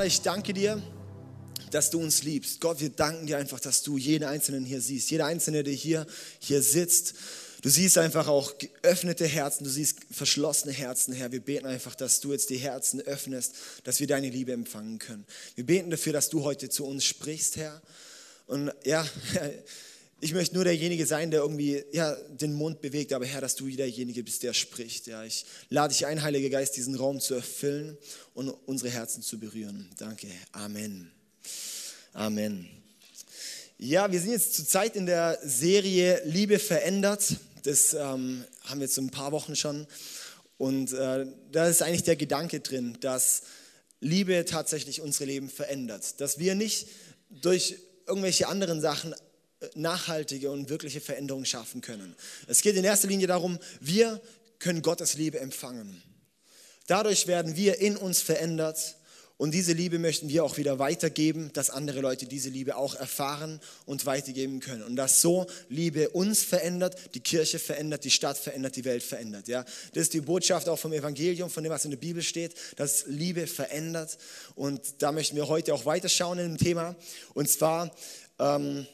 Vater, ich danke dir, dass du uns liebst. Gott, wir danken dir einfach, dass du jeden Einzelnen hier siehst. Jeder Einzelne, der hier, hier sitzt. Du siehst einfach auch geöffnete Herzen, du siehst verschlossene Herzen, Herr. Wir beten einfach, dass du jetzt die Herzen öffnest, dass wir deine Liebe empfangen können. Wir beten dafür, dass du heute zu uns sprichst, Herr. Und ja, ich möchte nur derjenige sein, der irgendwie ja, den Mund bewegt, aber Herr, dass du derjenige bist, der spricht. Ja, ich lade dich ein, Heiliger Geist, diesen Raum zu erfüllen und unsere Herzen zu berühren. Danke. Amen. Amen. Ja, wir sind jetzt zurzeit in der Serie Liebe verändert. Das ähm, haben wir jetzt so ein paar Wochen schon. Und äh, da ist eigentlich der Gedanke drin, dass Liebe tatsächlich unsere Leben verändert. Dass wir nicht durch irgendwelche anderen Sachen nachhaltige und wirkliche Veränderungen schaffen können. Es geht in erster Linie darum, wir können Gottes Liebe empfangen. Dadurch werden wir in uns verändert und diese Liebe möchten wir auch wieder weitergeben, dass andere Leute diese Liebe auch erfahren und weitergeben können. Und dass so Liebe uns verändert, die Kirche verändert, die Stadt verändert, die Welt verändert. Ja? Das ist die Botschaft auch vom Evangelium, von dem, was in der Bibel steht, dass Liebe verändert. Und da möchten wir heute auch weiterschauen in dem Thema. Und zwar, ähm,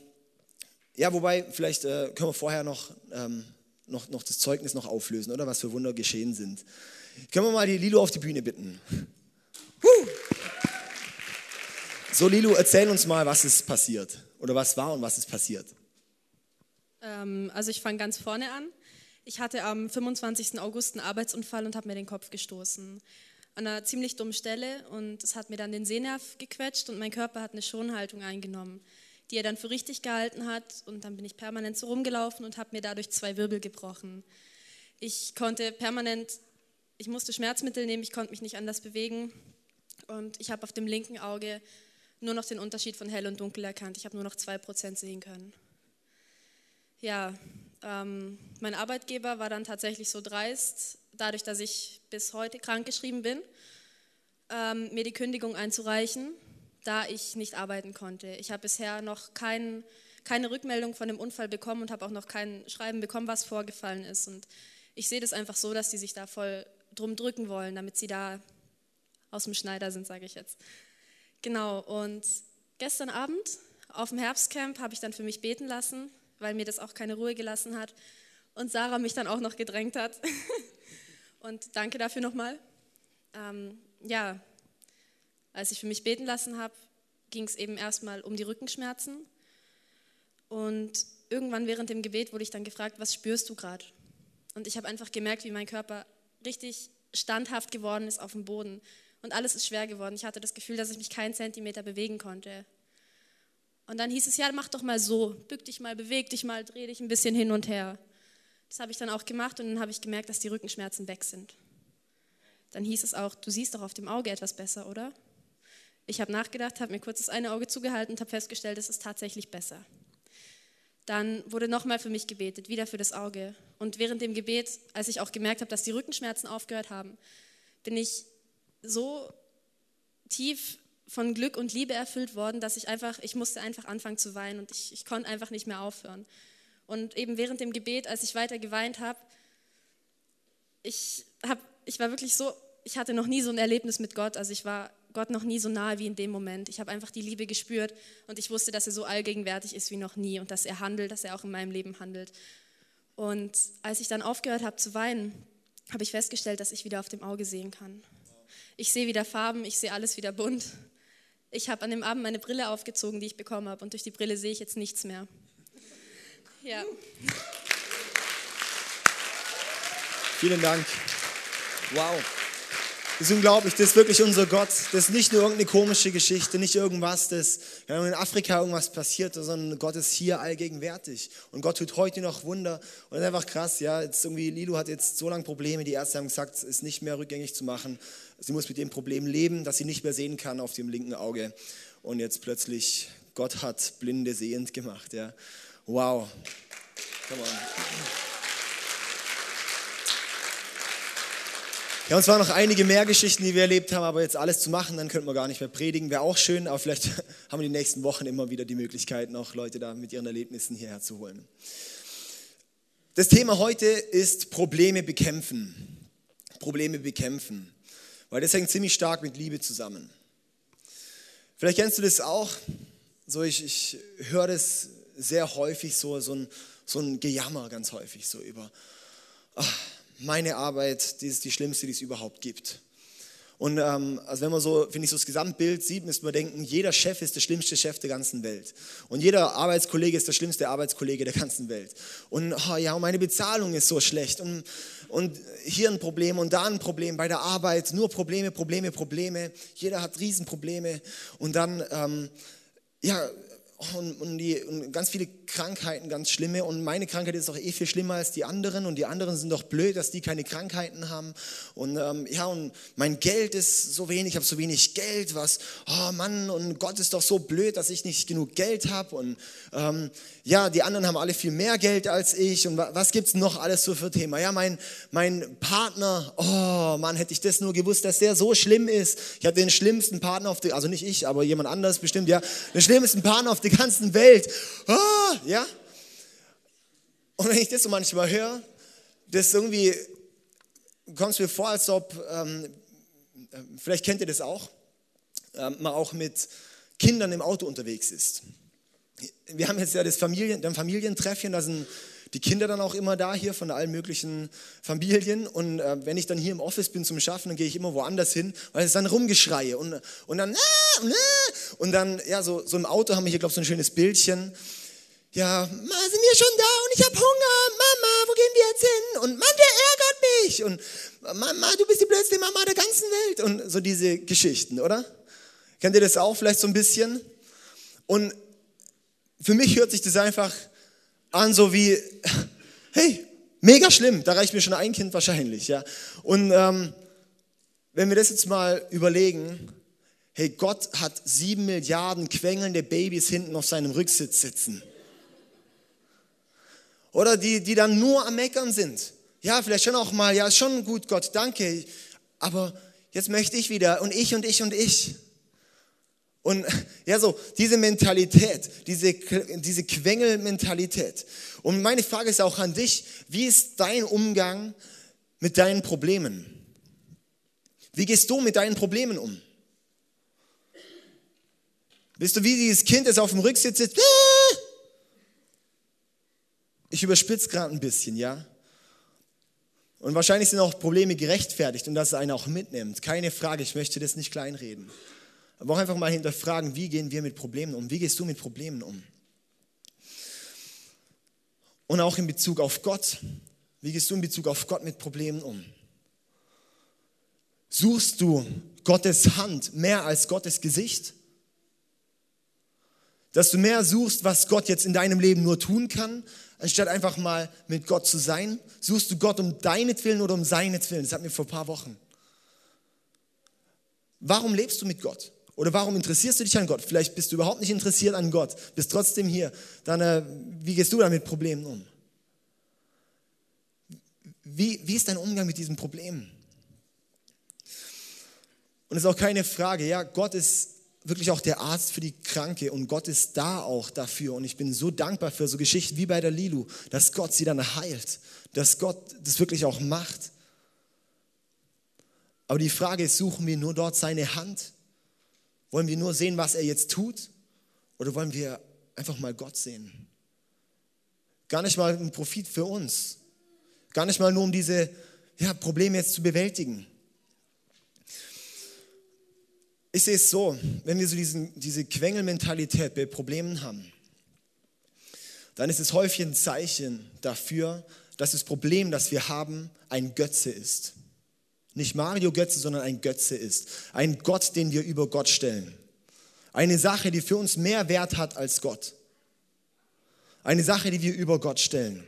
ja, wobei, vielleicht äh, können wir vorher noch, ähm, noch, noch das Zeugnis noch auflösen, oder was für Wunder geschehen sind. Können wir mal die Lilo auf die Bühne bitten? So, Lilu, erzähl uns mal, was ist passiert. Oder was war und was ist passiert. Ähm, also ich fange ganz vorne an. Ich hatte am 25. August einen Arbeitsunfall und habe mir den Kopf gestoßen. An einer ziemlich dummen Stelle und es hat mir dann den Sehnerv gequetscht und mein Körper hat eine Schonhaltung eingenommen, die er dann für richtig gehalten hat und dann bin ich permanent so rumgelaufen und habe mir dadurch zwei Wirbel gebrochen. Ich konnte permanent, ich musste Schmerzmittel nehmen, ich konnte mich nicht anders bewegen und ich habe auf dem linken Auge nur noch den Unterschied von hell und dunkel erkannt. Ich habe nur noch zwei Prozent sehen können. Ja, ähm, mein Arbeitgeber war dann tatsächlich so dreist, dadurch, dass ich bis heute krankgeschrieben bin, ähm, mir die Kündigung einzureichen, da ich nicht arbeiten konnte. Ich habe bisher noch kein, keine Rückmeldung von dem Unfall bekommen und habe auch noch kein Schreiben bekommen, was vorgefallen ist. Und ich sehe das einfach so, dass die sich da voll drum drücken wollen, damit sie da aus dem Schneider sind, sage ich jetzt. Genau, und gestern Abend auf dem Herbstcamp habe ich dann für mich beten lassen, weil mir das auch keine Ruhe gelassen hat und Sarah mich dann auch noch gedrängt hat. und danke dafür nochmal. Ähm, ja, als ich für mich beten lassen habe, ging es eben erstmal um die Rückenschmerzen. Und irgendwann während dem Gebet wurde ich dann gefragt, was spürst du gerade? Und ich habe einfach gemerkt, wie mein Körper richtig standhaft geworden ist auf dem Boden und alles ist schwer geworden. Ich hatte das Gefühl, dass ich mich keinen Zentimeter bewegen konnte. Und dann hieß es, ja, mach doch mal so, bück dich mal, beweg dich mal, dreh dich ein bisschen hin und her. Das habe ich dann auch gemacht und dann habe ich gemerkt, dass die Rückenschmerzen weg sind. Dann hieß es auch, du siehst doch auf dem Auge etwas besser, oder? Ich habe nachgedacht, habe mir kurz das eine Auge zugehalten und habe festgestellt, es ist tatsächlich besser. Dann wurde nochmal für mich gebetet, wieder für das Auge. Und während dem Gebet, als ich auch gemerkt habe, dass die Rückenschmerzen aufgehört haben, bin ich so tief von Glück und Liebe erfüllt worden, dass ich einfach, ich musste einfach anfangen zu weinen und ich, ich konnte einfach nicht mehr aufhören. Und eben während dem Gebet, als ich weiter geweint habe, ich, hab, ich war wirklich so, ich hatte noch nie so ein Erlebnis mit Gott, also ich war Gott noch nie so nahe wie in dem Moment. Ich habe einfach die Liebe gespürt und ich wusste, dass er so allgegenwärtig ist wie noch nie und dass er handelt, dass er auch in meinem Leben handelt. Und als ich dann aufgehört habe zu weinen, habe ich festgestellt, dass ich wieder auf dem Auge sehen kann. Ich sehe wieder Farben, ich sehe alles wieder bunt. Ich habe an dem Abend meine Brille aufgezogen, die ich bekommen habe, und durch die Brille sehe ich jetzt nichts mehr. Ja. Vielen Dank. Wow. Das ist unglaublich, das ist wirklich unser Gott. Das ist nicht nur irgendeine komische Geschichte, nicht irgendwas, das in Afrika irgendwas passiert, sondern Gott ist hier allgegenwärtig. Und Gott tut heute noch Wunder. Und das ist einfach krass, ja. Jetzt irgendwie, Lilo hat jetzt so lange Probleme, die Ärzte haben gesagt, es ist nicht mehr rückgängig zu machen. Sie muss mit dem Problem leben, dass sie nicht mehr sehen kann auf dem linken Auge. Und jetzt plötzlich, Gott hat Blinde sehend gemacht, ja. Wow. Come on. Ja, und zwar noch einige mehr Geschichten, die wir erlebt haben, aber jetzt alles zu machen, dann könnten wir gar nicht mehr predigen. Wäre auch schön, aber vielleicht haben wir die nächsten Wochen immer wieder die Möglichkeit, noch Leute da mit ihren Erlebnissen hierher zu holen. Das Thema heute ist Probleme bekämpfen. Probleme bekämpfen. Weil das hängt ziemlich stark mit Liebe zusammen. Vielleicht kennst du das auch. So, ich, ich höre das sehr häufig, so, so, ein, so ein Gejammer ganz häufig, so über ach, meine Arbeit, die ist die schlimmste, die es überhaupt gibt. Und ähm, also wenn man so, finde ich, so das Gesamtbild sieht, müsste man denken, jeder Chef ist der schlimmste Chef der ganzen Welt. Und jeder Arbeitskollege ist der schlimmste Arbeitskollege der ganzen Welt. Und oh ja, meine Bezahlung ist so schlecht. Und, und hier ein Problem und da ein Problem bei der Arbeit. Nur Probleme, Probleme, Probleme. Jeder hat Riesenprobleme. Und dann, ähm, ja, und, und, die, und ganz viele Krankheiten, ganz schlimme. Und meine Krankheit ist doch eh viel schlimmer als die anderen. Und die anderen sind doch blöd, dass die keine Krankheiten haben. Und ähm, ja, und mein Geld ist so wenig, ich habe so wenig Geld. Was, oh Mann, und Gott ist doch so blöd, dass ich nicht genug Geld habe. Und ähm, ja, die anderen haben alle viel mehr Geld als ich. Und was gibt es noch alles so für Thema? Ja, mein, mein Partner, oh Mann, hätte ich das nur gewusst, dass der so schlimm ist. Ich habe den schlimmsten Partner auf der, also nicht ich, aber jemand anders bestimmt, ja, den schlimmsten Partner auf der ganzen Welt. Oh, ja? Und wenn ich das so manchmal höre, das irgendwie kommt es mir vor, als ob, ähm, vielleicht kennt ihr das auch, ähm, man auch mit Kindern im Auto unterwegs ist. Wir haben jetzt ja das Familien, dann Familientreffchen, da sind die Kinder dann auch immer da hier von allen möglichen Familien. Und äh, wenn ich dann hier im Office bin zum Schaffen, dann gehe ich immer woanders hin, weil es dann rumgeschreie und, und dann und dann ja so, so im Auto haben wir hier glaube ich so ein schönes Bildchen ja, Ma, sind wir schon da und ich habe Hunger, Mama, wo gehen wir jetzt hin? Und Mann, der ärgert mich und Mama, du bist die blödste Mama der ganzen Welt und so diese Geschichten, oder? Kennt ihr das auch vielleicht so ein bisschen? Und für mich hört sich das einfach an so wie, hey, mega schlimm, da reicht mir schon ein Kind wahrscheinlich, ja. Und ähm, wenn wir das jetzt mal überlegen, hey, Gott hat sieben Milliarden quengelnde Babys hinten auf seinem Rücksitz sitzen. Oder die, die dann nur am Meckern sind. Ja, vielleicht schon auch mal, ja, ist schon gut, Gott, danke. Aber jetzt möchte ich wieder und ich und ich und ich. Und ja, so diese Mentalität, diese, diese Quengelmentalität. Und meine Frage ist auch an dich, wie ist dein Umgang mit deinen Problemen? Wie gehst du mit deinen Problemen um? Bist du wie dieses Kind, das auf dem Rücksitz sitzt? Ich überspitze gerade ein bisschen, ja? Und wahrscheinlich sind auch Probleme gerechtfertigt und dass es einen auch mitnimmt. Keine Frage, ich möchte das nicht kleinreden. Aber auch einfach mal hinterfragen, wie gehen wir mit Problemen um? Wie gehst du mit Problemen um? Und auch in Bezug auf Gott. Wie gehst du in Bezug auf Gott mit Problemen um? Suchst du Gottes Hand mehr als Gottes Gesicht? Dass du mehr suchst, was Gott jetzt in deinem Leben nur tun kann, anstatt einfach mal mit Gott zu sein? Suchst du Gott um deinetwillen oder um seinetwillen? Das hatten wir vor ein paar Wochen. Warum lebst du mit Gott? Oder warum interessierst du dich an Gott? Vielleicht bist du überhaupt nicht interessiert an Gott, bist trotzdem hier. Dann, äh, wie gehst du da mit Problemen um? Wie, wie ist dein Umgang mit diesen Problemen? Und es ist auch keine Frage, ja, Gott ist wirklich auch der Arzt für die Kranke und Gott ist da auch dafür. Und ich bin so dankbar für so Geschichten wie bei der Lilu, dass Gott sie dann heilt, dass Gott das wirklich auch macht. Aber die Frage ist, suchen wir nur dort seine Hand? Wollen wir nur sehen, was er jetzt tut? Oder wollen wir einfach mal Gott sehen? Gar nicht mal ein Profit für uns. Gar nicht mal nur, um diese ja, Probleme jetzt zu bewältigen. Ich sehe es so, wenn wir so diesen, diese Quengelmentalität bei Problemen haben, dann ist es häufig ein Zeichen dafür, dass das Problem, das wir haben, ein Götze ist. Nicht Mario Götze, sondern ein Götze ist. Ein Gott, den wir über Gott stellen. Eine Sache, die für uns mehr Wert hat als Gott. Eine Sache, die wir über Gott stellen.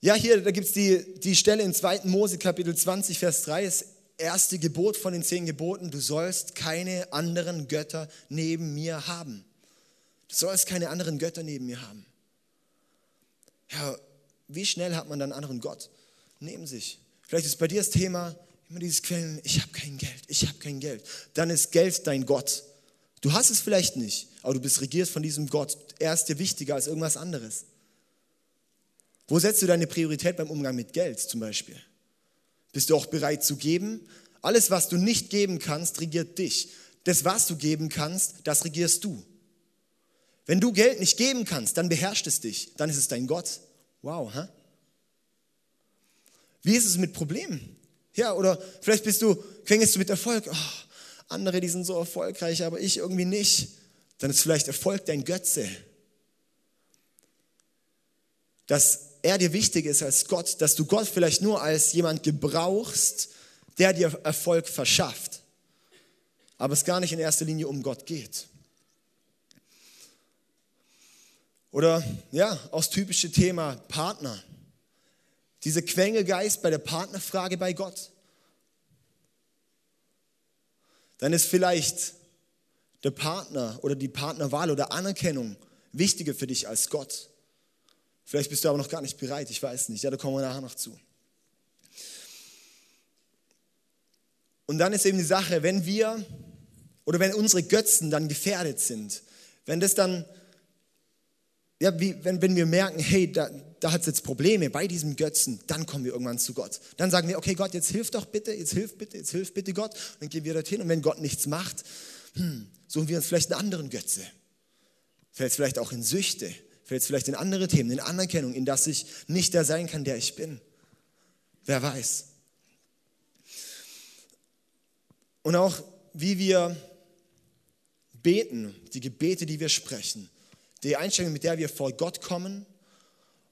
Ja, hier, da gibt es die, die Stelle in 2. Mose Kapitel 20, Vers 3. Es erste Gebot von den zehn Geboten, du sollst keine anderen Götter neben mir haben. Du sollst keine anderen Götter neben mir haben. Ja, wie schnell hat man dann anderen Gott neben sich? Vielleicht ist bei dir das Thema immer dieses Quellen, ich habe kein Geld, ich habe kein Geld. Dann ist Geld dein Gott. Du hast es vielleicht nicht, aber du bist regiert von diesem Gott. Er ist dir wichtiger als irgendwas anderes. Wo setzt du deine Priorität beim Umgang mit Geld zum Beispiel? Bist du auch bereit zu geben? Alles, was du nicht geben kannst, regiert dich. das, was du geben kannst, das regierst du. Wenn du Geld nicht geben kannst, dann beherrscht es dich, dann ist es dein Gott. Wow, hä? Wie ist es mit Problemen? Ja, oder vielleicht bist du, quengelst du mit Erfolg. Oh, andere, die sind so erfolgreich, aber ich irgendwie nicht. Dann ist vielleicht Erfolg dein Götze. Dass er dir wichtig ist als Gott, dass du Gott vielleicht nur als jemand gebrauchst, der dir Erfolg verschafft. Aber es gar nicht in erster Linie um Gott geht. Oder ja, auch das typische Thema Partner. Dieser Quengelgeist bei der Partnerfrage bei Gott. Dann ist vielleicht der Partner oder die Partnerwahl oder Anerkennung wichtiger für dich als Gott. Vielleicht bist du aber noch gar nicht bereit, ich weiß nicht. Ja, da kommen wir nachher noch zu. Und dann ist eben die Sache, wenn wir oder wenn unsere Götzen dann gefährdet sind, wenn das dann ja, wie, wenn, wenn wir merken, hey, da, da hat es jetzt Probleme bei diesem Götzen, dann kommen wir irgendwann zu Gott. Dann sagen wir, okay, Gott, jetzt hilf doch bitte, jetzt hilf bitte, jetzt hilf bitte Gott. Und dann gehen wir dorthin und wenn Gott nichts macht, hm, suchen wir uns vielleicht einen anderen Götze. Fällt vielleicht auch in Süchte, fällt vielleicht in andere Themen, in Anerkennung, in das ich nicht der sein kann, der ich bin. Wer weiß. Und auch wie wir beten, die Gebete, die wir sprechen, die Einstellung, mit der wir vor Gott kommen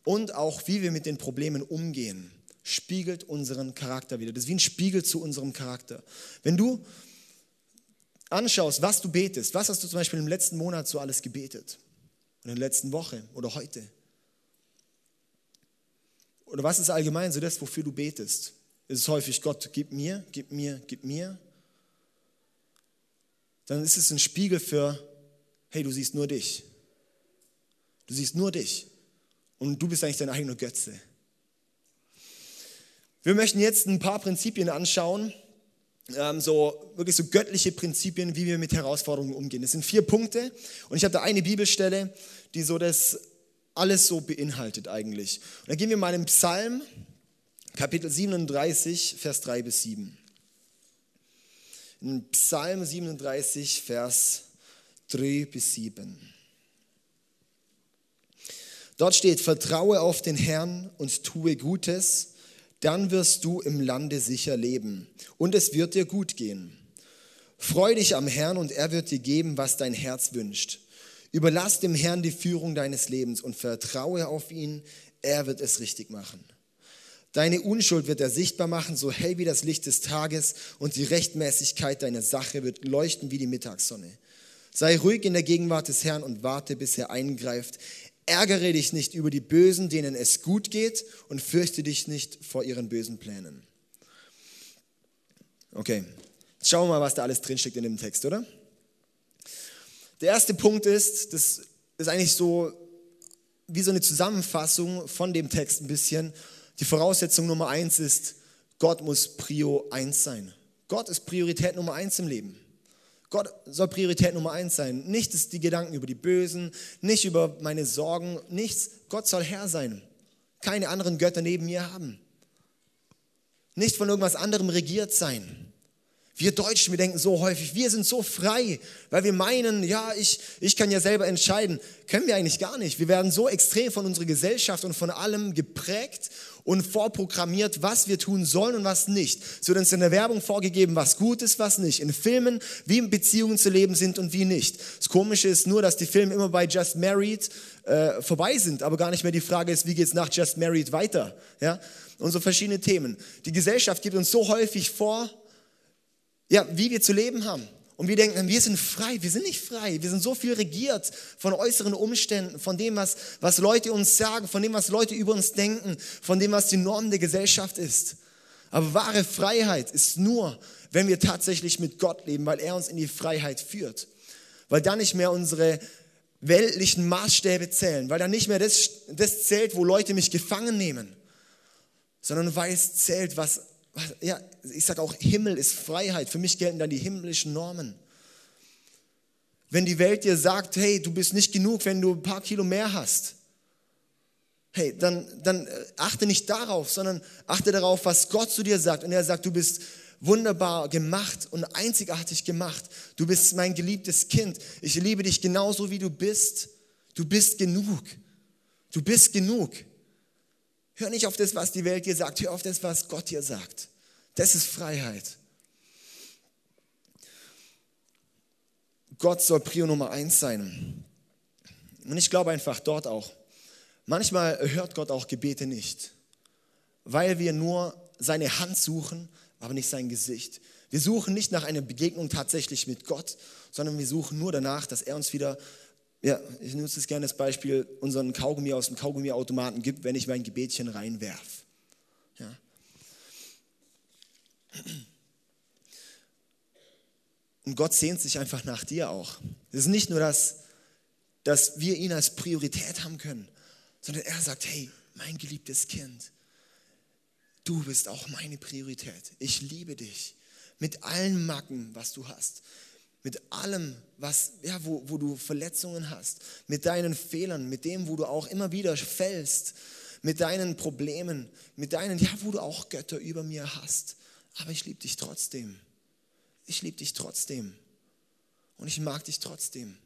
und auch wie wir mit den Problemen umgehen, spiegelt unseren Charakter wieder. Das ist wie ein Spiegel zu unserem Charakter. Wenn du anschaust, was du betest, was hast du zum Beispiel im letzten Monat so alles gebetet? In der letzten Woche oder heute? Oder was ist allgemein so das, wofür du betest? Ist es häufig, Gott, gib mir, gib mir, gib mir? Dann ist es ein Spiegel für, hey, du siehst nur dich. Du siehst nur dich. Und du bist eigentlich dein eigener Götze. Wir möchten jetzt ein paar Prinzipien anschauen, ähm, so wirklich so göttliche Prinzipien, wie wir mit Herausforderungen umgehen. Das sind vier Punkte und ich habe da eine Bibelstelle, die so das alles so beinhaltet eigentlich. Und dann gehen wir mal in Psalm, Kapitel 37, Vers 3 bis 7. In Psalm 37, Vers 3 bis 7. Dort steht, vertraue auf den Herrn und tue Gutes, dann wirst du im Lande sicher leben und es wird dir gut gehen. Freu dich am Herrn und er wird dir geben, was dein Herz wünscht. Überlass dem Herrn die Führung deines Lebens und vertraue auf ihn, er wird es richtig machen. Deine Unschuld wird er sichtbar machen, so hell wie das Licht des Tages, und die Rechtmäßigkeit deiner Sache wird leuchten wie die Mittagssonne. Sei ruhig in der Gegenwart des Herrn und warte, bis er eingreift. Ärgere dich nicht über die Bösen, denen es gut geht, und fürchte dich nicht vor ihren bösen Plänen. Okay, jetzt schauen wir mal, was da alles drinsteckt in dem Text, oder? Der erste Punkt ist, das ist eigentlich so wie so eine Zusammenfassung von dem Text ein bisschen. Die Voraussetzung Nummer eins ist, Gott muss Prio eins sein. Gott ist Priorität Nummer eins im Leben. Gott soll Priorität Nummer eins sein. Nicht die Gedanken über die Bösen, nicht über meine Sorgen, nichts. Gott soll Herr sein. Keine anderen Götter neben mir haben. Nicht von irgendwas anderem regiert sein. Wir Deutschen, wir denken so häufig, wir sind so frei, weil wir meinen, ja, ich, ich kann ja selber entscheiden. Können wir eigentlich gar nicht. Wir werden so extrem von unserer Gesellschaft und von allem geprägt und vorprogrammiert, was wir tun sollen und was nicht. Es wird uns in der Werbung vorgegeben, was gut ist, was nicht. In Filmen, wie in Beziehungen zu leben sind und wie nicht. Das Komische ist nur, dass die Filme immer bei Just Married äh, vorbei sind, aber gar nicht mehr die Frage ist, wie geht es nach Just Married weiter. Ja? Und so verschiedene Themen. Die Gesellschaft gibt uns so häufig vor, ja, wie wir zu leben haben. Und wir denken, wir sind frei. Wir sind nicht frei. Wir sind so viel regiert von äußeren Umständen, von dem, was, was Leute uns sagen, von dem, was Leute über uns denken, von dem, was die Norm der Gesellschaft ist. Aber wahre Freiheit ist nur, wenn wir tatsächlich mit Gott leben, weil er uns in die Freiheit führt. Weil dann nicht mehr unsere weltlichen Maßstäbe zählen, weil dann nicht mehr das, das zählt, wo Leute mich gefangen nehmen, sondern weil es zählt, was ja, ich sage auch, Himmel ist Freiheit. Für mich gelten dann die himmlischen Normen. Wenn die Welt dir sagt, hey, du bist nicht genug, wenn du ein paar Kilo mehr hast, hey, dann, dann äh, achte nicht darauf, sondern achte darauf, was Gott zu dir sagt. Und er sagt, du bist wunderbar gemacht und einzigartig gemacht. Du bist mein geliebtes Kind. Ich liebe dich genauso, wie du bist. Du bist genug. Du bist genug. Hör nicht auf das, was die Welt dir sagt. Hör auf das, was Gott dir sagt. Das ist Freiheit. Gott soll Prio Nummer eins sein. Und ich glaube einfach dort auch. Manchmal hört Gott auch Gebete nicht, weil wir nur seine Hand suchen, aber nicht sein Gesicht. Wir suchen nicht nach einer Begegnung tatsächlich mit Gott, sondern wir suchen nur danach, dass er uns wieder, ja, ich nutze es gerne das Beispiel, unseren Kaugummi aus dem Kaugummiautomaten gibt, wenn ich mein Gebetchen reinwerf. Ja. Und Gott sehnt sich einfach nach dir auch. Es ist nicht nur das, dass wir ihn als Priorität haben können, sondern er sagt, hey, mein geliebtes Kind, du bist auch meine Priorität. Ich liebe dich mit allen Macken, was du hast, mit allem, was, ja, wo, wo du Verletzungen hast, mit deinen Fehlern, mit dem, wo du auch immer wieder fällst, mit deinen Problemen, mit deinen, ja, wo du auch Götter über mir hast. Aber ich liebe dich trotzdem. Ich liebe dich trotzdem. Und ich mag dich trotzdem.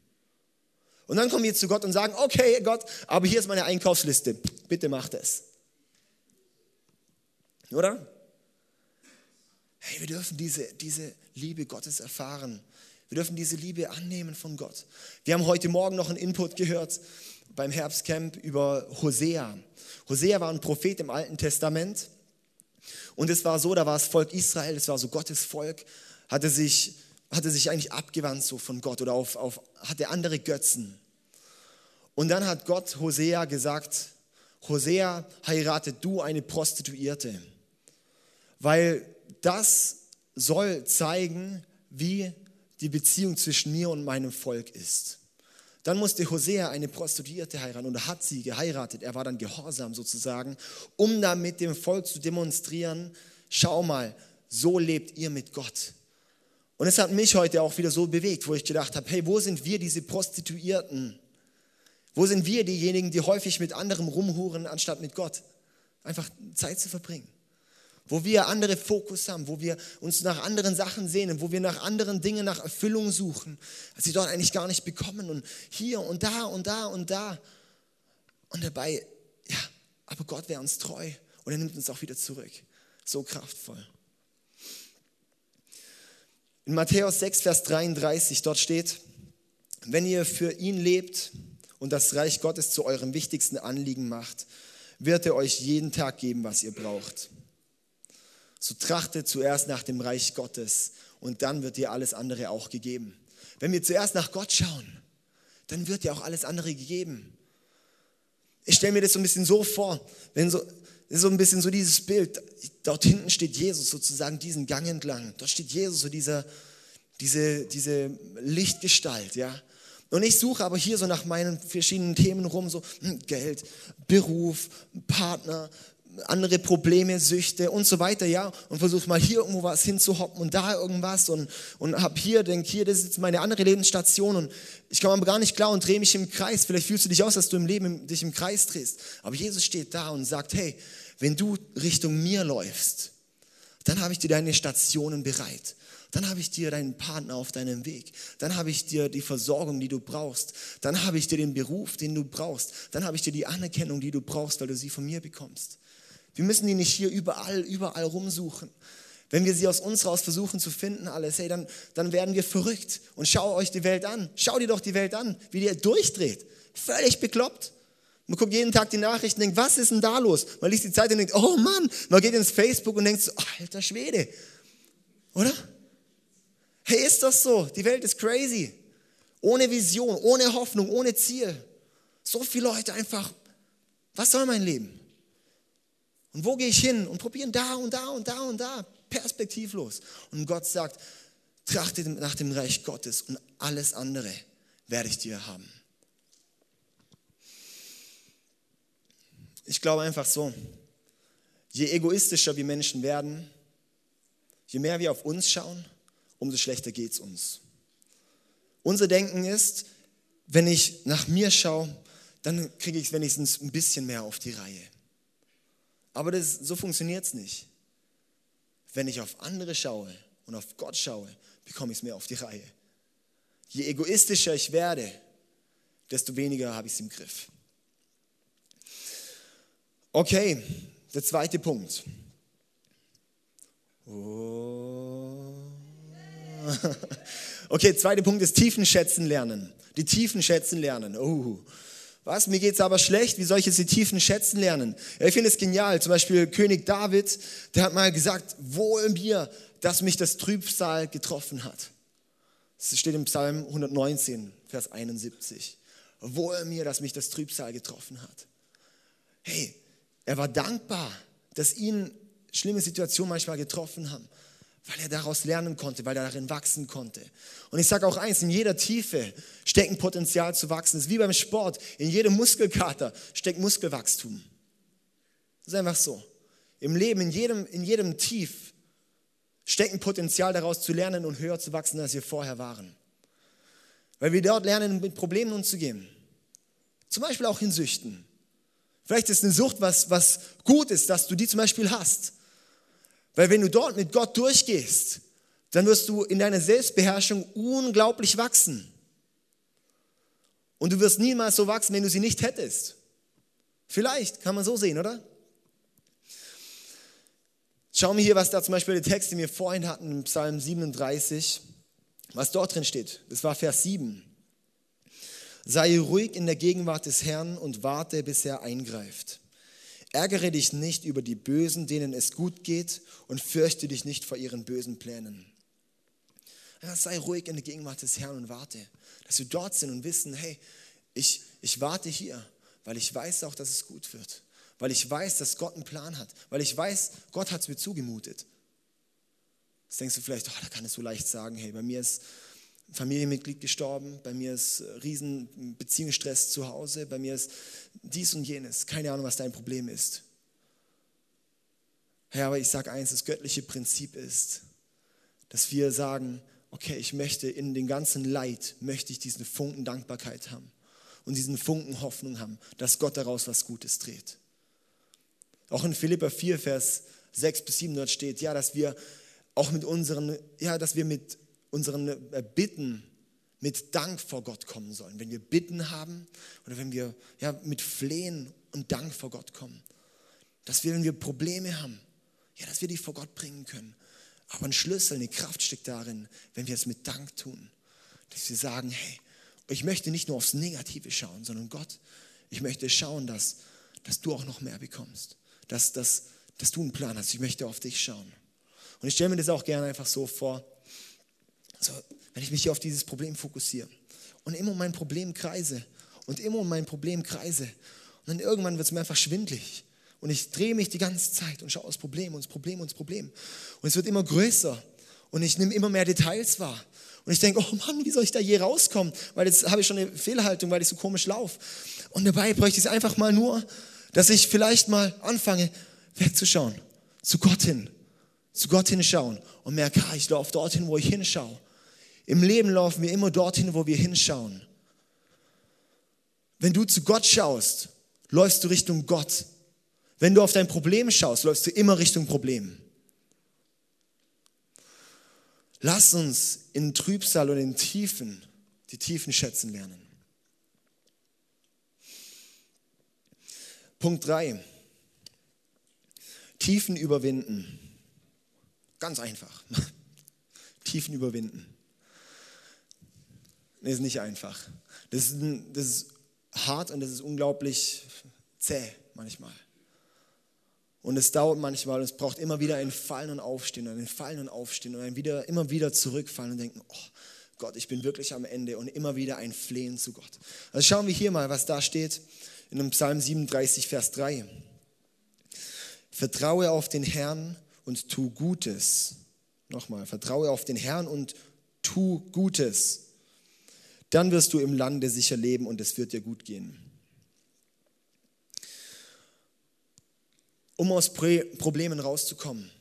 Und dann kommen wir zu Gott und sagen, okay Gott, aber hier ist meine Einkaufsliste. Bitte mach das. Oder? Hey, wir dürfen diese, diese Liebe Gottes erfahren. Wir dürfen diese Liebe annehmen von Gott. Wir haben heute Morgen noch einen Input gehört beim Herbstcamp über Hosea. Hosea war ein Prophet im Alten Testament. Und es war so, da war das Volk Israel, es war so Gottes Volk, hatte sich hatte sich eigentlich abgewandt so von Gott oder auf, auf, hatte andere Götzen. Und dann hat Gott Hosea gesagt, Hosea, heirate du eine Prostituierte, weil das soll zeigen, wie die Beziehung zwischen mir und meinem Volk ist. Dann musste Hosea eine Prostituierte heiraten und hat sie geheiratet. Er war dann gehorsam sozusagen, um damit dem Volk zu demonstrieren, schau mal, so lebt ihr mit Gott. Und es hat mich heute auch wieder so bewegt, wo ich gedacht habe, hey, wo sind wir diese Prostituierten? Wo sind wir diejenigen, die häufig mit anderem rumhuren, anstatt mit Gott? Einfach Zeit zu verbringen. Wo wir andere Fokus haben, wo wir uns nach anderen Sachen sehnen, wo wir nach anderen Dingen, nach Erfüllung suchen, als sie dort eigentlich gar nicht bekommen. Und hier und da und da und da. Und dabei, ja, aber Gott wäre uns treu und er nimmt uns auch wieder zurück. So kraftvoll. In Matthäus 6, Vers 33, dort steht, wenn ihr für ihn lebt und das Reich Gottes zu eurem wichtigsten Anliegen macht, wird er euch jeden Tag geben, was ihr braucht. So trachtet zuerst nach dem Reich Gottes und dann wird dir alles andere auch gegeben. Wenn wir zuerst nach Gott schauen, dann wird dir auch alles andere gegeben. Ich stelle mir das so ein bisschen so vor, wenn so, so ein bisschen so dieses Bild. Dort hinten steht Jesus sozusagen diesen Gang entlang. Dort steht Jesus, so dieser, diese, diese Lichtgestalt, ja. Und ich suche aber hier so nach meinen verschiedenen Themen rum, so hm, Geld, Beruf, Partner, andere Probleme, Süchte und so weiter, ja, und versuche mal hier irgendwo was hinzuhoppen und da irgendwas und, und hab hier, denk hier, das ist jetzt meine andere Lebensstation und ich komme aber gar nicht klar und drehe mich im Kreis. Vielleicht fühlst du dich aus, dass du im Leben dich im Kreis drehst. Aber Jesus steht da und sagt, hey, wenn du Richtung mir läufst, dann habe ich dir deine Stationen bereit. Dann habe ich dir deinen Partner auf deinem Weg. Dann habe ich dir die Versorgung, die du brauchst. Dann habe ich dir den Beruf, den du brauchst. Dann habe ich dir die Anerkennung, die du brauchst, weil du sie von mir bekommst. Wir müssen die nicht hier überall, überall rumsuchen. Wenn wir sie aus uns raus versuchen zu finden, alles, hey, dann, dann werden wir verrückt. Und schau euch die Welt an. Schau dir doch die Welt an, wie die durchdreht. Völlig bekloppt. Man guckt jeden Tag die Nachrichten und denkt, was ist denn da los? Man liest die Zeitung und denkt, oh Mann. Man geht ins Facebook und denkt so, alter Schwede. Oder? Hey, ist das so? Die Welt ist crazy. Ohne Vision, ohne Hoffnung, ohne Ziel. So viele Leute einfach, was soll mein Leben? Und wo gehe ich hin? Und probieren da und da und da und da. Perspektivlos. Und Gott sagt, trachte nach dem Reich Gottes und alles andere werde ich dir haben. Ich glaube einfach so, je egoistischer wir Menschen werden, je mehr wir auf uns schauen, umso schlechter geht es uns. Unser Denken ist, wenn ich nach mir schaue, dann kriege ich wenigstens ein bisschen mehr auf die Reihe. Aber das, so funktioniert es nicht. wenn ich auf andere schaue und auf Gott schaue, bekomme ich es mehr auf die Reihe. Je egoistischer ich werde, desto weniger habe ich es im Griff. Okay, der zweite Punkt. Oh. Okay, zweiter Punkt ist Tiefen schätzen lernen. Die Tiefen schätzen lernen. Oh. Was? Mir geht es aber schlecht. Wie soll ich jetzt die Tiefen schätzen lernen? Ja, ich finde es genial. Zum Beispiel König David, der hat mal gesagt, wohl mir, dass mich das Trübsal getroffen hat. Das steht im Psalm 119, Vers 71. Wohl mir, dass mich das Trübsal getroffen hat. Hey, er war dankbar, dass ihn schlimme Situationen manchmal getroffen haben, weil er daraus lernen konnte, weil er darin wachsen konnte. Und ich sage auch eins, in jeder Tiefe steckt ein Potenzial zu wachsen. Das ist wie beim Sport. In jedem Muskelkater steckt Muskelwachstum. Das ist einfach so. Im Leben, in jedem, in jedem Tief steckt ein Potenzial daraus zu lernen und höher zu wachsen, als wir vorher waren. Weil wir dort lernen, mit Problemen umzugehen. Zum Beispiel auch in Süchten. Vielleicht ist eine Sucht was, was gut ist, dass du die zum Beispiel hast. Weil wenn du dort mit Gott durchgehst, dann wirst du in deiner Selbstbeherrschung unglaublich wachsen. Und du wirst niemals so wachsen, wenn du sie nicht hättest. Vielleicht, kann man so sehen, oder? Schau mir hier, was da zum Beispiel der Text, den wir vorhin hatten, im Psalm 37, was dort drin steht. Das war Vers 7. Sei ruhig in der Gegenwart des Herrn und warte, bis er eingreift. Ärgere dich nicht über die Bösen, denen es gut geht, und fürchte dich nicht vor ihren bösen Plänen. Sei ruhig in der Gegenwart des Herrn und warte, dass wir dort sind und wissen, hey, ich, ich warte hier, weil ich weiß auch, dass es gut wird. Weil ich weiß, dass Gott einen Plan hat. Weil ich weiß, Gott hat es mir zugemutet. Jetzt denkst du vielleicht, oh, da kann es so leicht sagen, hey, bei mir ist Familienmitglied gestorben, bei mir ist äh, riesen Beziehungsstress zu Hause, bei mir ist dies und jenes. Keine Ahnung, was dein Problem ist. Ja, aber ich sage eins, das göttliche Prinzip ist, dass wir sagen, okay, ich möchte in den ganzen Leid, möchte ich diesen Funken Dankbarkeit haben und diesen Funken Hoffnung haben, dass Gott daraus was Gutes dreht. Auch in Philippa 4, Vers 6 bis 7 dort steht, ja, dass wir auch mit unseren, ja, dass wir mit unseren äh, Bitten mit Dank vor Gott kommen sollen. Wenn wir Bitten haben oder wenn wir ja, mit Flehen und Dank vor Gott kommen. Dass wir, wenn wir Probleme haben, ja, dass wir die vor Gott bringen können. Aber ein Schlüssel, eine Kraft steckt darin, wenn wir es mit Dank tun. Dass wir sagen, hey, ich möchte nicht nur aufs Negative schauen, sondern Gott, ich möchte schauen, dass, dass du auch noch mehr bekommst. Dass, dass, dass du einen Plan hast. Ich möchte auf dich schauen. Und ich stelle mir das auch gerne einfach so vor, so, wenn ich mich hier auf dieses Problem fokussiere und immer um mein Problem kreise und immer um mein Problem kreise und dann irgendwann wird es mir einfach schwindlig und ich drehe mich die ganze Zeit und schaue aufs Problem und das Problem und das Problem und es wird immer größer und ich nehme immer mehr Details wahr und ich denke, oh Mann, wie soll ich da je rauskommen? Weil jetzt habe ich schon eine Fehlhaltung, weil ich so komisch laufe. Und dabei bräuchte ich es einfach mal nur, dass ich vielleicht mal anfange, wegzuschauen, zu Gott hin, zu Gott hinschauen und merke, ah, ich laufe dorthin, wo ich hinschaue. Im Leben laufen wir immer dorthin, wo wir hinschauen. Wenn du zu Gott schaust, läufst du Richtung Gott. Wenn du auf dein Problem schaust, läufst du immer Richtung Problem. Lass uns in Trübsal und in Tiefen die Tiefen schätzen lernen. Punkt 3. Tiefen überwinden. Ganz einfach. Tiefen überwinden. Nee, ist nicht einfach. Das ist, das ist hart und das ist unglaublich zäh manchmal. Und es dauert manchmal und es braucht immer wieder ein Fallen und Aufstehen und ein Fallen und Aufstehen und ein wieder, immer wieder zurückfallen und denken, oh Gott, ich bin wirklich am Ende und immer wieder ein Flehen zu Gott. Also schauen wir hier mal, was da steht in dem Psalm 37, Vers 3. Vertraue auf den Herrn und tu Gutes. Nochmal, vertraue auf den Herrn und tu Gutes dann wirst du im Lande sicher leben und es wird dir gut gehen. Um aus Problemen rauszukommen,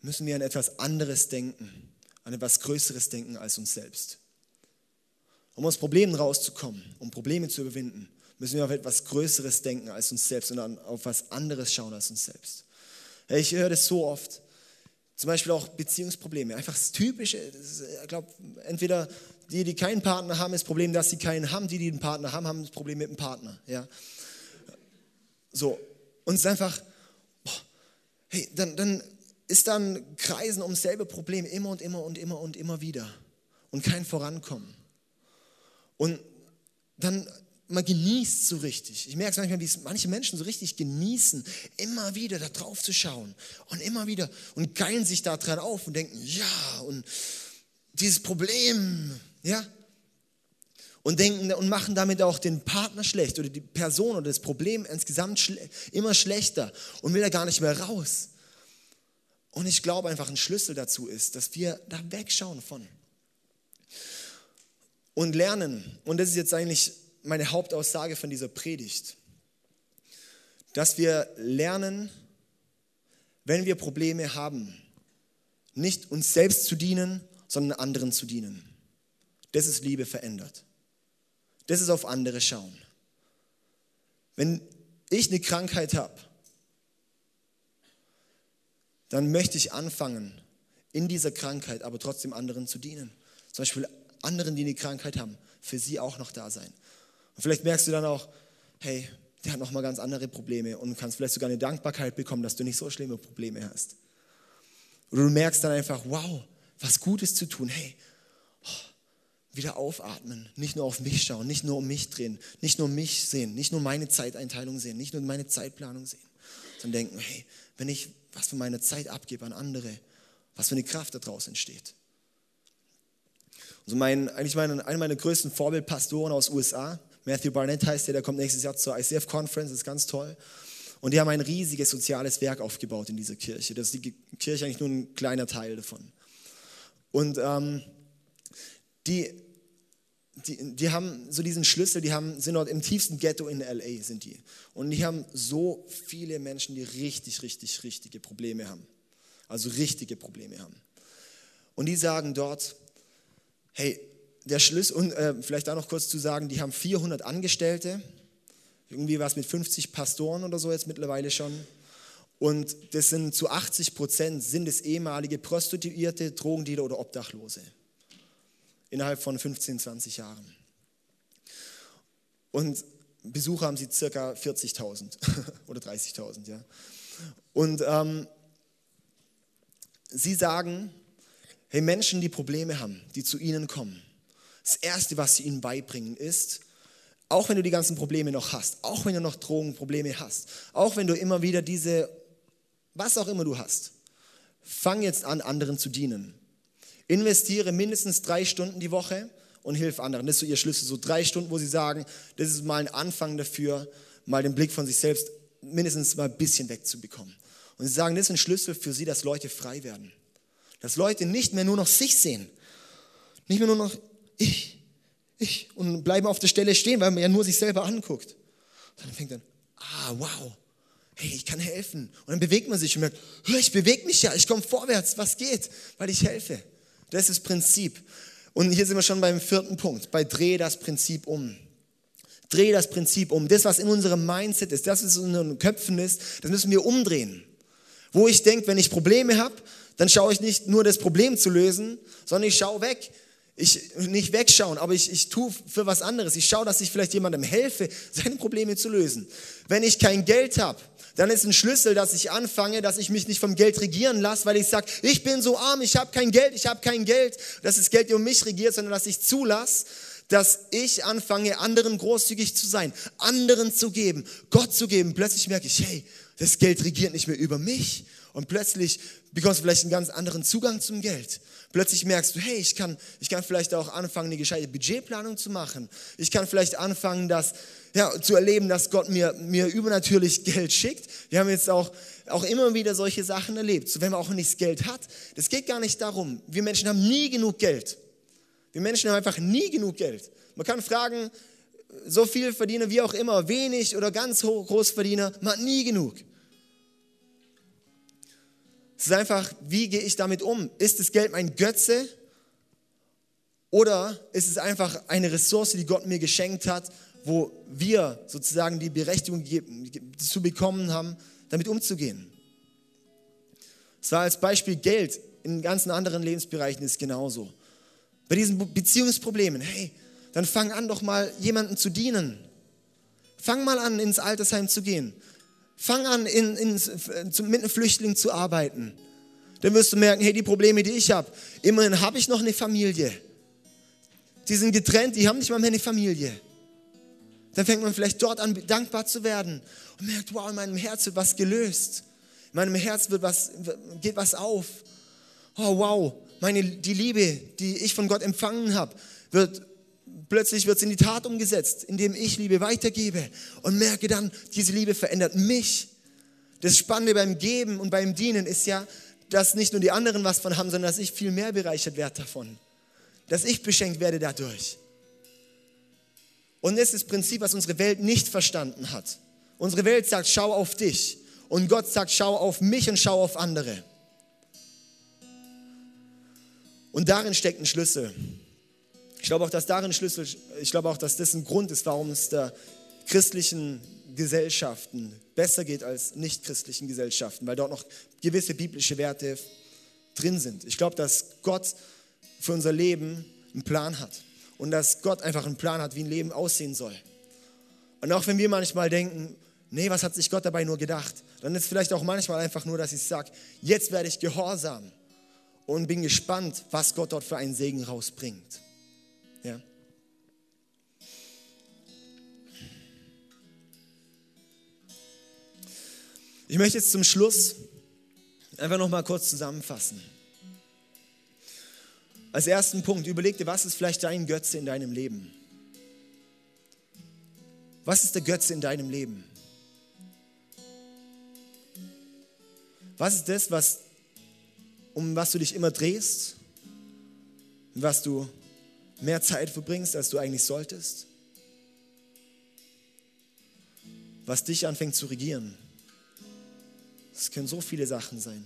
müssen wir an etwas anderes denken, an etwas Größeres denken als uns selbst. Um aus Problemen rauszukommen, um Probleme zu überwinden, müssen wir auf etwas Größeres denken als uns selbst und auf etwas anderes schauen als uns selbst. Ich höre das so oft. Zum Beispiel auch Beziehungsprobleme. Einfach das Typische. Ich glaube, entweder die, die keinen Partner haben, das Problem, dass sie keinen haben. Die, die einen Partner haben, haben das Problem mit dem Partner. Ja. So. Und es ist einfach, boah, hey, dann, dann ist dann Kreisen um selbe Probleme immer und immer und immer und immer wieder. Und kein Vorankommen. Und dann man genießt so richtig. Ich merke es manchmal, wie es manche Menschen so richtig genießen, immer wieder da drauf zu schauen und immer wieder und geilen sich da dran auf und denken, ja, und dieses Problem, ja, und denken und machen damit auch den Partner schlecht oder die Person oder das Problem insgesamt schle immer schlechter und will da gar nicht mehr raus. Und ich glaube einfach, ein Schlüssel dazu ist, dass wir da wegschauen von und lernen. Und das ist jetzt eigentlich meine Hauptaussage von dieser Predigt, dass wir lernen, wenn wir Probleme haben, nicht uns selbst zu dienen, sondern anderen zu dienen. Das ist Liebe verändert. Das ist auf andere schauen. Wenn ich eine Krankheit habe, dann möchte ich anfangen, in dieser Krankheit aber trotzdem anderen zu dienen. Zum Beispiel anderen, die eine Krankheit haben, für sie auch noch da sein. Und vielleicht merkst du dann auch, hey, der hat nochmal ganz andere Probleme und kannst vielleicht sogar eine Dankbarkeit bekommen, dass du nicht so schlimme Probleme hast. Oder du merkst dann einfach, wow, was Gutes zu tun. Hey, oh, wieder aufatmen, nicht nur auf mich schauen, nicht nur um mich drehen, nicht nur mich sehen, nicht nur meine Zeiteinteilung sehen, nicht nur meine Zeitplanung sehen, sondern denken, hey, wenn ich was von meiner Zeit abgebe an andere, was für eine Kraft daraus entsteht. Also mein, eigentlich mein, einer meiner größten Vorbildpastoren aus USA, Matthew Barnett heißt der, der kommt nächstes Jahr zur ICF Conference, das ist ganz toll. Und die haben ein riesiges soziales Werk aufgebaut in dieser Kirche. Das ist die Kirche eigentlich nur ein kleiner Teil davon. Und ähm, die, die, die haben so diesen Schlüssel, die haben, sind dort im tiefsten Ghetto in LA, sind die. Und die haben so viele Menschen, die richtig, richtig, richtige Probleme haben. Also richtige Probleme haben. Und die sagen dort, hey, der Schlüssel, und äh, vielleicht da noch kurz zu sagen, die haben 400 Angestellte, irgendwie was mit 50 Pastoren oder so jetzt mittlerweile schon. Und das sind zu 80 Prozent sind es ehemalige Prostituierte, Drogendealer oder Obdachlose. Innerhalb von 15, 20 Jahren. Und Besucher haben sie circa 40.000 oder 30.000, ja. Und ähm, sie sagen, hey, Menschen, die Probleme haben, die zu ihnen kommen, das Erste, was sie ihnen beibringen, ist, auch wenn du die ganzen Probleme noch hast, auch wenn du noch Drogenprobleme hast, auch wenn du immer wieder diese, was auch immer du hast, fang jetzt an, anderen zu dienen. Investiere mindestens drei Stunden die Woche und hilf anderen. Das ist so ihr Schlüssel, so drei Stunden, wo sie sagen, das ist mal ein Anfang dafür, mal den Blick von sich selbst mindestens mal ein bisschen wegzubekommen. Und sie sagen, das ist ein Schlüssel für sie, dass Leute frei werden. Dass Leute nicht mehr nur noch sich sehen, nicht mehr nur noch ich, ich. Und bleiben auf der Stelle stehen, weil man ja nur sich selber anguckt. Dann fängt dann, ah, wow, hey, ich kann helfen. Und dann bewegt man sich und merkt, ich bewege mich ja, ich komme vorwärts, was geht? Weil ich helfe. Das ist das Prinzip. Und hier sind wir schon beim vierten Punkt, bei Dreh das Prinzip um. Dreh das Prinzip um. Das, was in unserem Mindset ist, das, was in unseren Köpfen ist, das müssen wir umdrehen. Wo ich denke, wenn ich Probleme habe, dann schaue ich nicht nur das Problem zu lösen, sondern ich schaue weg ich nicht wegschauen, aber ich, ich tue für was anderes. Ich schaue, dass ich vielleicht jemandem helfe, seine Probleme zu lösen. Wenn ich kein Geld habe, dann ist ein Schlüssel, dass ich anfange, dass ich mich nicht vom Geld regieren lasse, weil ich sage, ich bin so arm, ich habe kein Geld, ich habe kein Geld, dass das Geld um mich regiert, sondern dass ich zulasse, dass ich anfange, anderen großzügig zu sein, anderen zu geben, Gott zu geben. Plötzlich merke ich, hey, das Geld regiert nicht mehr über mich. Und plötzlich bekommst du vielleicht einen ganz anderen Zugang zum Geld. Plötzlich merkst du, hey, ich kann, ich kann vielleicht auch anfangen, eine gescheite Budgetplanung zu machen. Ich kann vielleicht anfangen, das ja, zu erleben, dass Gott mir, mir übernatürlich Geld schickt. Wir haben jetzt auch, auch immer wieder solche Sachen erlebt. So, wenn man auch nicht das Geld hat, das geht gar nicht darum. Wir Menschen haben nie genug Geld. Wir Menschen haben einfach nie genug Geld. Man kann fragen, so viel Verdiener wie auch immer, wenig oder ganz hoch, Großverdiener, man hat nie genug. Es ist einfach, wie gehe ich damit um? Ist das Geld mein Götze? Oder ist es einfach eine Ressource, die Gott mir geschenkt hat, wo wir sozusagen die Berechtigung zu bekommen haben, damit umzugehen? war als Beispiel Geld. In ganzen anderen Lebensbereichen ist es genauso. Bei diesen Beziehungsproblemen, hey, dann fang an, doch mal jemanden zu dienen. Fang mal an, ins Altersheim zu gehen. Fang an, in, in, mit einem Flüchtling zu arbeiten. Dann wirst du merken, hey, die Probleme, die ich habe, immerhin habe ich noch eine Familie. Die sind getrennt, die haben nicht mal mehr eine Familie. Dann fängt man vielleicht dort an, dankbar zu werden und merkt, wow, in meinem Herz wird was gelöst. In meinem Herz wird was, geht was auf. Oh, wow, meine, die Liebe, die ich von Gott empfangen habe, wird plötzlich wird es in die Tat umgesetzt, indem ich Liebe weitergebe und merke dann, diese Liebe verändert mich. Das Spannende beim Geben und beim Dienen ist ja, dass nicht nur die anderen was von haben, sondern dass ich viel mehr bereichert werde davon. Dass ich beschenkt werde dadurch. Und das ist das Prinzip, was unsere Welt nicht verstanden hat. Unsere Welt sagt, schau auf dich. Und Gott sagt, schau auf mich und schau auf andere. Und darin steckt ein Schlüssel. Ich glaube auch, dass darin Schlüssel, ich glaube auch, dass das ein Grund ist, warum es der christlichen Gesellschaften besser geht als nicht-christlichen Gesellschaften, weil dort noch gewisse biblische Werte drin sind. Ich glaube, dass Gott für unser Leben einen Plan hat und dass Gott einfach einen Plan hat, wie ein Leben aussehen soll. Und auch wenn wir manchmal denken, nee, was hat sich Gott dabei nur gedacht, dann ist vielleicht auch manchmal einfach nur, dass ich sage, jetzt werde ich gehorsam und bin gespannt, was Gott dort für einen Segen rausbringt. Ja. Ich möchte jetzt zum Schluss einfach noch mal kurz zusammenfassen. Als ersten Punkt, überleg dir, was ist vielleicht dein Götze in deinem Leben? Was ist der Götze in deinem Leben? Was ist das, was, um was du dich immer drehst? Was du mehr Zeit verbringst, als du eigentlich solltest? Was dich anfängt zu regieren? Es können so viele Sachen sein.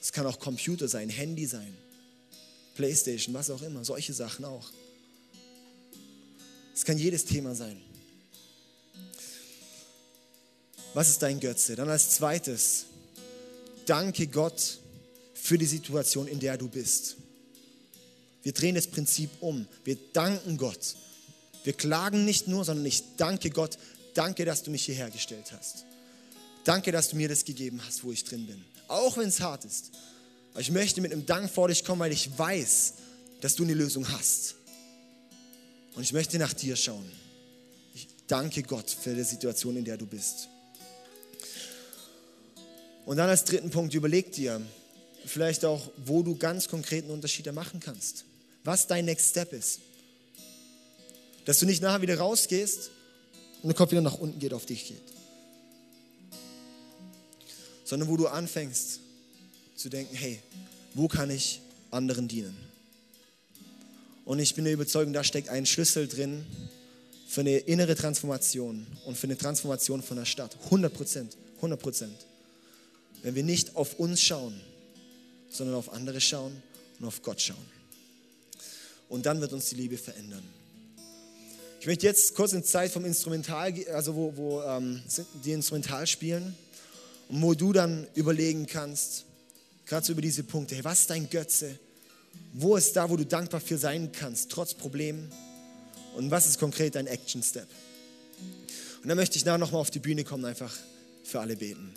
Es kann auch Computer sein, Handy sein, Playstation, was auch immer, solche Sachen auch. Es kann jedes Thema sein. Was ist dein Götze? Dann als zweites, danke Gott für die Situation, in der du bist. Wir drehen das Prinzip um. Wir danken Gott. Wir klagen nicht nur, sondern ich danke Gott. Danke, dass du mich hierher gestellt hast. Danke, dass du mir das gegeben hast, wo ich drin bin. Auch wenn es hart ist. Aber ich möchte mit einem Dank vor dich kommen, weil ich weiß, dass du eine Lösung hast. Und ich möchte nach dir schauen. Ich danke Gott für die Situation, in der du bist. Und dann als dritten Punkt, überleg dir vielleicht auch, wo du ganz konkreten Unterschiede machen kannst was dein Next Step ist. Dass du nicht nachher wieder rausgehst und der Kopf wieder nach unten geht, auf dich geht. Sondern wo du anfängst zu denken, hey, wo kann ich anderen dienen? Und ich bin der Überzeugung, da steckt ein Schlüssel drin für eine innere Transformation und für eine Transformation von der Stadt. 100 Prozent, 100 Prozent. Wenn wir nicht auf uns schauen, sondern auf andere schauen und auf Gott schauen und dann wird uns die Liebe verändern. Ich möchte jetzt kurz in Zeit vom Instrumental, also wo, wo ähm, die Instrumental spielen und wo du dann überlegen kannst, gerade so über diese Punkte, hey, was ist dein Götze? Wo ist da, wo du dankbar für sein kannst, trotz Problemen? Und was ist konkret dein Action Step? Und dann möchte ich nachher nochmal auf die Bühne kommen, einfach für alle beten.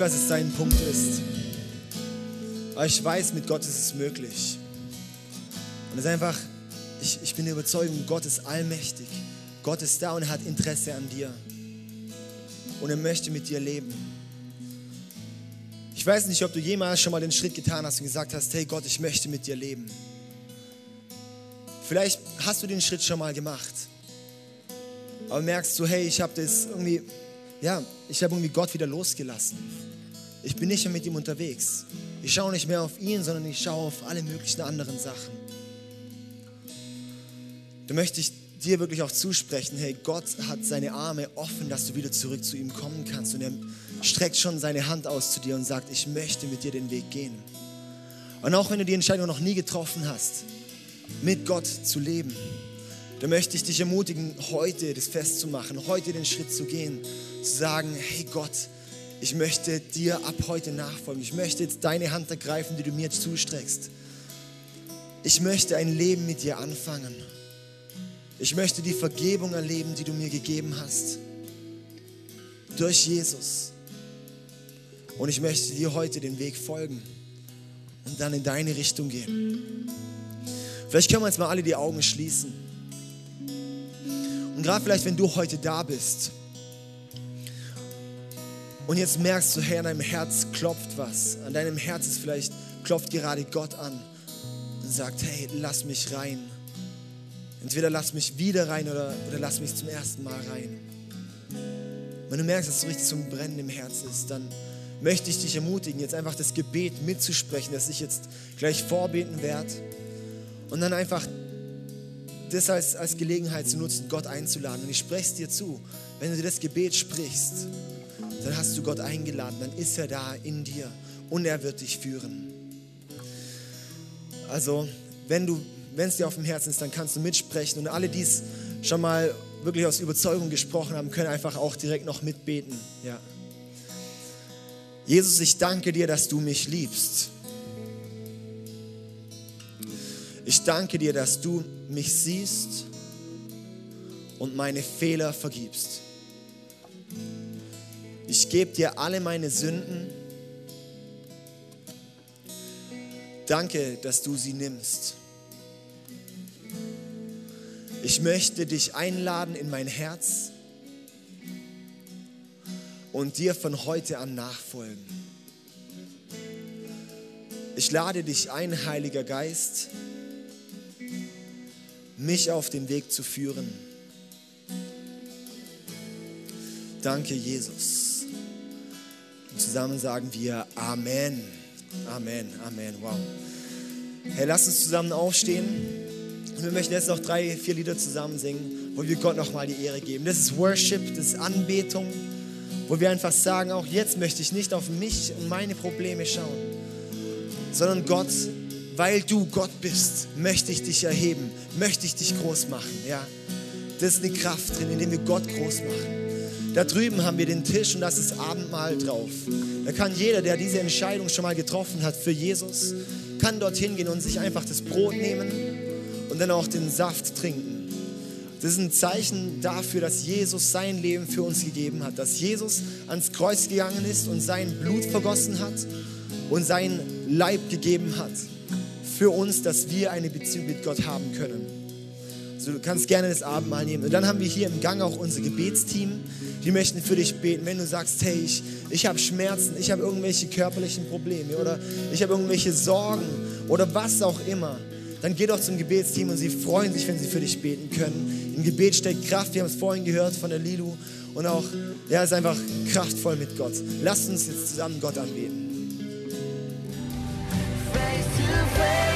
Nicht, was es dein Punkt ist. Aber ich weiß, mit Gott ist es möglich. Und es ist einfach, ich, ich bin der Überzeugung, Gott ist allmächtig. Gott ist da und hat Interesse an dir. Und er möchte mit dir leben. Ich weiß nicht, ob du jemals schon mal den Schritt getan hast und gesagt hast, hey Gott, ich möchte mit dir leben. Vielleicht hast du den Schritt schon mal gemacht. Aber merkst du, hey, ich habe das irgendwie, ja, ich habe irgendwie Gott wieder losgelassen. Ich bin nicht mehr mit ihm unterwegs. Ich schaue nicht mehr auf ihn, sondern ich schaue auf alle möglichen anderen Sachen. Da möchte ich dir wirklich auch zusprechen, hey, Gott hat seine Arme offen, dass du wieder zurück zu ihm kommen kannst. Und er streckt schon seine Hand aus zu dir und sagt, ich möchte mit dir den Weg gehen. Und auch wenn du die Entscheidung noch nie getroffen hast, mit Gott zu leben, da möchte ich dich ermutigen, heute das festzumachen, heute den Schritt zu gehen, zu sagen, hey Gott, ich möchte dir ab heute nachfolgen. Ich möchte jetzt deine Hand ergreifen, die du mir zustreckst. Ich möchte ein Leben mit dir anfangen. Ich möchte die Vergebung erleben, die du mir gegeben hast. Durch Jesus. Und ich möchte dir heute den Weg folgen und dann in deine Richtung gehen. Vielleicht können wir jetzt mal alle die Augen schließen. Und gerade vielleicht, wenn du heute da bist und jetzt merkst du, hey, an deinem Herz klopft was. An deinem Herz ist vielleicht, klopft gerade Gott an und sagt, hey, lass mich rein. Entweder lass mich wieder rein oder, oder lass mich zum ersten Mal rein. Wenn du merkst, dass du richtig zum Brennen im Herz ist, dann möchte ich dich ermutigen, jetzt einfach das Gebet mitzusprechen, das ich jetzt gleich vorbeten werde. Und dann einfach das als, als Gelegenheit zu nutzen, Gott einzuladen. Und ich spreche es dir zu. Wenn du das Gebet sprichst, dann hast du Gott eingeladen, dann ist er da in dir und er wird dich führen. Also, wenn du, wenn es dir auf dem Herzen ist, dann kannst du mitsprechen und alle, die es schon mal wirklich aus Überzeugung gesprochen haben, können einfach auch direkt noch mitbeten. Ja. Jesus, ich danke dir, dass du mich liebst. Ich danke dir, dass du mich siehst und meine Fehler vergibst. Ich gebe dir alle meine Sünden. Danke, dass du sie nimmst. Ich möchte dich einladen in mein Herz und dir von heute an nachfolgen. Ich lade dich ein, Heiliger Geist, mich auf den Weg zu führen. Danke, Jesus. Zusammen sagen wir Amen. Amen, Amen. Wow. Hey, lass uns zusammen aufstehen. Und wir möchten jetzt noch drei, vier Lieder zusammen singen, wo wir Gott nochmal die Ehre geben. Das ist Worship, das ist Anbetung, wo wir einfach sagen, auch jetzt möchte ich nicht auf mich und meine Probleme schauen, sondern Gott, weil du Gott bist, möchte ich dich erheben, möchte ich dich groß machen. Ja, das ist eine Kraft drin, indem wir Gott groß machen. Da drüben haben wir den Tisch und das ist Abendmahl drauf. Da kann jeder, der diese Entscheidung schon mal getroffen hat für Jesus, kann dorthin gehen und sich einfach das Brot nehmen und dann auch den Saft trinken. Das ist ein Zeichen dafür, dass Jesus sein Leben für uns gegeben hat, dass Jesus ans Kreuz gegangen ist und sein Blut vergossen hat und sein Leib gegeben hat für uns, dass wir eine Beziehung mit Gott haben können. Also du kannst gerne das Abendmahl nehmen. Und dann haben wir hier im Gang auch unser Gebetsteam. Die möchten für dich beten. Wenn du sagst, hey, ich, ich habe Schmerzen, ich habe irgendwelche körperlichen Probleme oder ich habe irgendwelche Sorgen oder was auch immer, dann geh doch zum Gebetsteam und sie freuen sich, wenn sie für dich beten können. Im Gebet steckt Kraft. Wir haben es vorhin gehört von der Lilu. Und auch, ja, ist einfach kraftvoll mit Gott. Lasst uns jetzt zusammen Gott anbeten. face to face.